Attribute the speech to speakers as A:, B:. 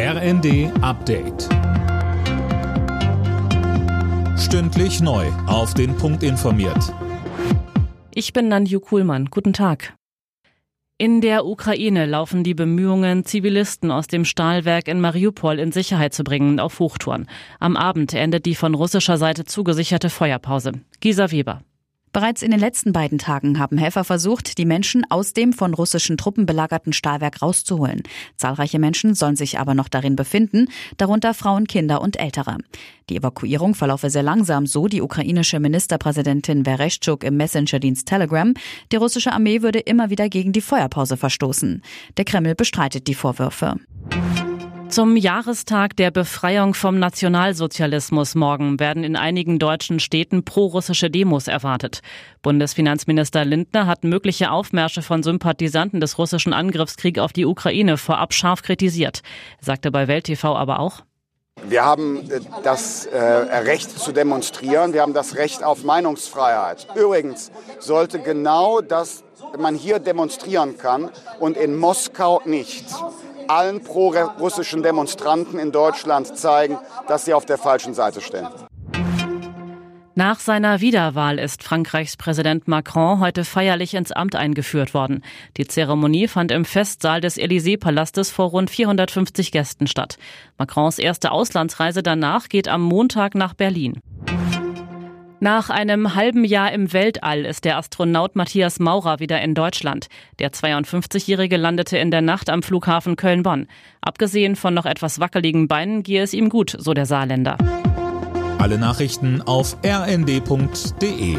A: RND Update. Stündlich neu. Auf den Punkt informiert.
B: Ich bin Nanju Kuhlmann. Guten Tag. In der Ukraine laufen die Bemühungen, Zivilisten aus dem Stahlwerk in Mariupol in Sicherheit zu bringen, auf Hochtouren. Am Abend endet die von russischer Seite zugesicherte Feuerpause. Gisa Weber.
C: Bereits in den letzten beiden Tagen haben Helfer versucht, die Menschen aus dem von russischen Truppen belagerten Stahlwerk rauszuholen. Zahlreiche Menschen sollen sich aber noch darin befinden, darunter Frauen, Kinder und Ältere. Die Evakuierung verlaufe sehr langsam, so die ukrainische Ministerpräsidentin Vereshchuk im Messenger-Dienst Telegram. Die russische Armee würde immer wieder gegen die Feuerpause verstoßen. Der Kreml bestreitet die Vorwürfe.
B: Zum Jahrestag der Befreiung vom Nationalsozialismus morgen werden in einigen deutschen Städten prorussische Demos erwartet. Bundesfinanzminister Lindner hat mögliche Aufmärsche von Sympathisanten des russischen Angriffskriegs auf die Ukraine vorab scharf kritisiert. Er sagte bei Welt TV aber auch,
D: wir haben äh, das äh, Recht zu demonstrieren, wir haben das Recht auf Meinungsfreiheit. Übrigens sollte genau das man hier demonstrieren kann und in Moskau nicht allen pro-russischen Demonstranten in Deutschland zeigen, dass sie auf der falschen Seite stehen.
B: Nach seiner Wiederwahl ist Frankreichs Präsident Macron heute feierlich ins Amt eingeführt worden. Die Zeremonie fand im Festsaal des Élysée-Palastes vor rund 450 Gästen statt. Macrons erste Auslandsreise danach geht am Montag nach Berlin. Nach einem halben Jahr im Weltall ist der Astronaut Matthias Maurer wieder in Deutschland. Der 52-Jährige landete in der Nacht am Flughafen Köln-Bonn. Abgesehen von noch etwas wackeligen Beinen gehe es ihm gut, so der Saarländer.
A: Alle Nachrichten auf rnd.de